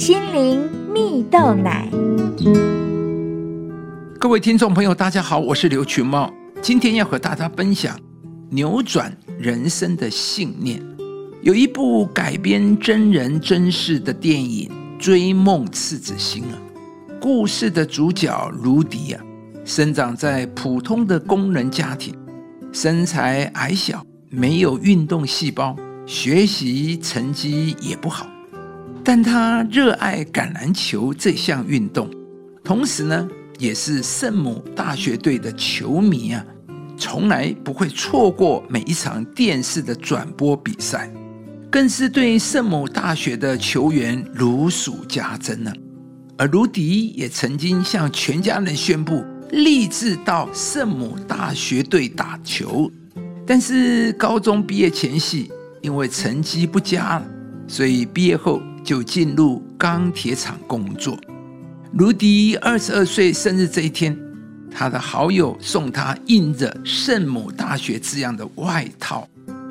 心灵蜜豆奶。各位听众朋友，大家好，我是刘群茂，今天要和大家分享扭转人生的信念。有一部改编真人真事的电影《追梦赤子心》啊，故事的主角卢迪啊，生长在普通的工人家庭，身材矮小，没有运动细胞。学习成绩也不好，但他热爱橄榄球这项运动，同时呢，也是圣母大学队的球迷啊，从来不会错过每一场电视的转播比赛，更是对圣母大学的球员如数家珍呢。而卢迪也曾经向全家人宣布立志到圣母大学队打球，但是高中毕业前夕。因为成绩不佳，所以毕业后就进入钢铁厂工作。卢迪二十二岁生日这一天，他的好友送他印着圣母大学字样的外套，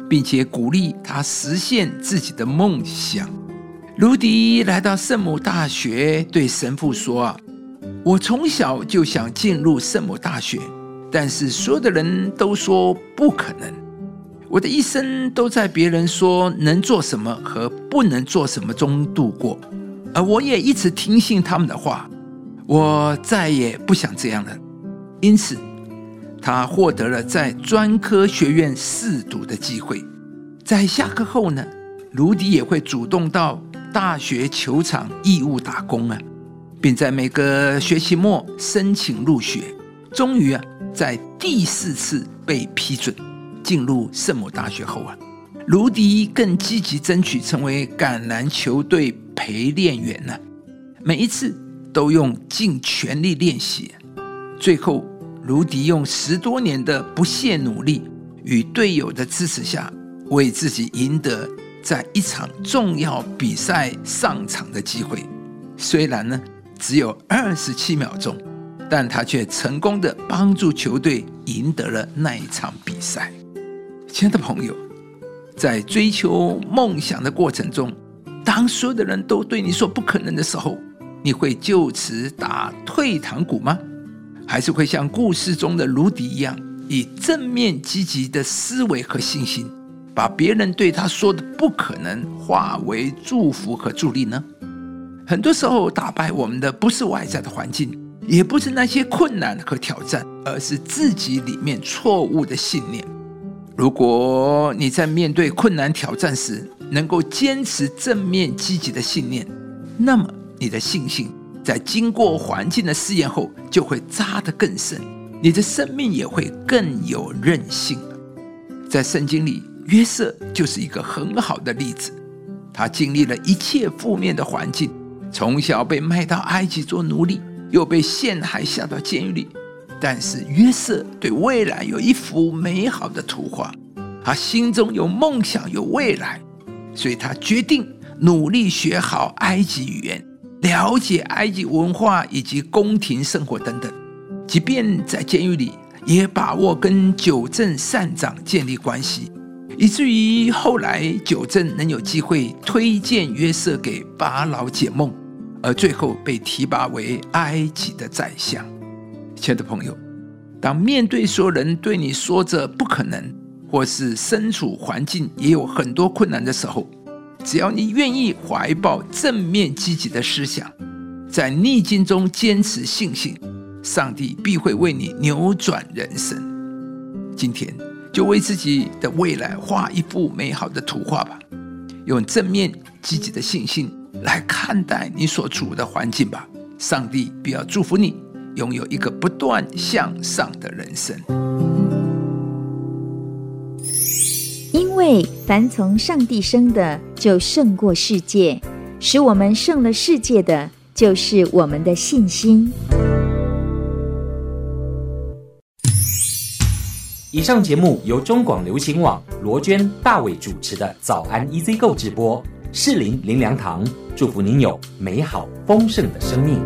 并且鼓励他实现自己的梦想。卢迪来到圣母大学，对神父说：“啊，我从小就想进入圣母大学，但是所有的人都说不可能。”我的一生都在别人说能做什么和不能做什么中度过，而我也一直听信他们的话。我再也不想这样了。因此，他获得了在专科学院试读的机会。在下课后呢，卢迪也会主动到大学球场义务打工啊，并在每个学期末申请入学。终于啊，在第四次被批准。进入圣母大学后啊，卢迪更积极争取成为橄榄球队陪练员呢。每一次都用尽全力练习，最后卢迪用十多年的不懈努力与队友的支持下，为自己赢得在一场重要比赛上场的机会。虽然呢只有二十七秒钟，但他却成功的帮助球队赢得了那一场比赛。亲爱的朋友，在追求梦想的过程中，当所有的人都对你说不可能的时候，你会就此打退堂鼓吗？还是会像故事中的卢迪一样，以正面积极的思维和信心，把别人对他说的不可能化为祝福和助力呢？很多时候，打败我们的不是外在的环境，也不是那些困难和挑战，而是自己里面错误的信念。如果你在面对困难挑战时能够坚持正面积极的信念，那么你的信心在经过环境的试验后就会扎得更深，你的生命也会更有韧性。在圣经里，约瑟就是一个很好的例子。他经历了一切负面的环境，从小被卖到埃及做奴隶，又被陷害下到监狱里。但是约瑟对未来有一幅美好的图画，他心中有梦想，有未来，所以他决定努力学好埃及语言，了解埃及文化以及宫廷生活等等。即便在监狱里，也把握跟九正善长建立关系，以至于后来九正能有机会推荐约瑟给法老解梦，而最后被提拔为埃及的宰相。亲爱的朋友，当面对所有人对你说着不可能，或是身处环境也有很多困难的时候，只要你愿意怀抱正面积极的思想，在逆境中坚持信心，上帝必会为你扭转人生。今天就为自己的未来画一幅美好的图画吧，用正面积极的信心来看待你所处的环境吧。上帝必要祝福你。拥有一个不断向上的人生，因为凡从上帝生的，就胜过世界；使我们胜了世界的，就是我们的信心。以上节目由中广流行网罗娟、大伟主持的《早安 EZ 购》直播，适林林良堂祝福您有美好丰盛的生命。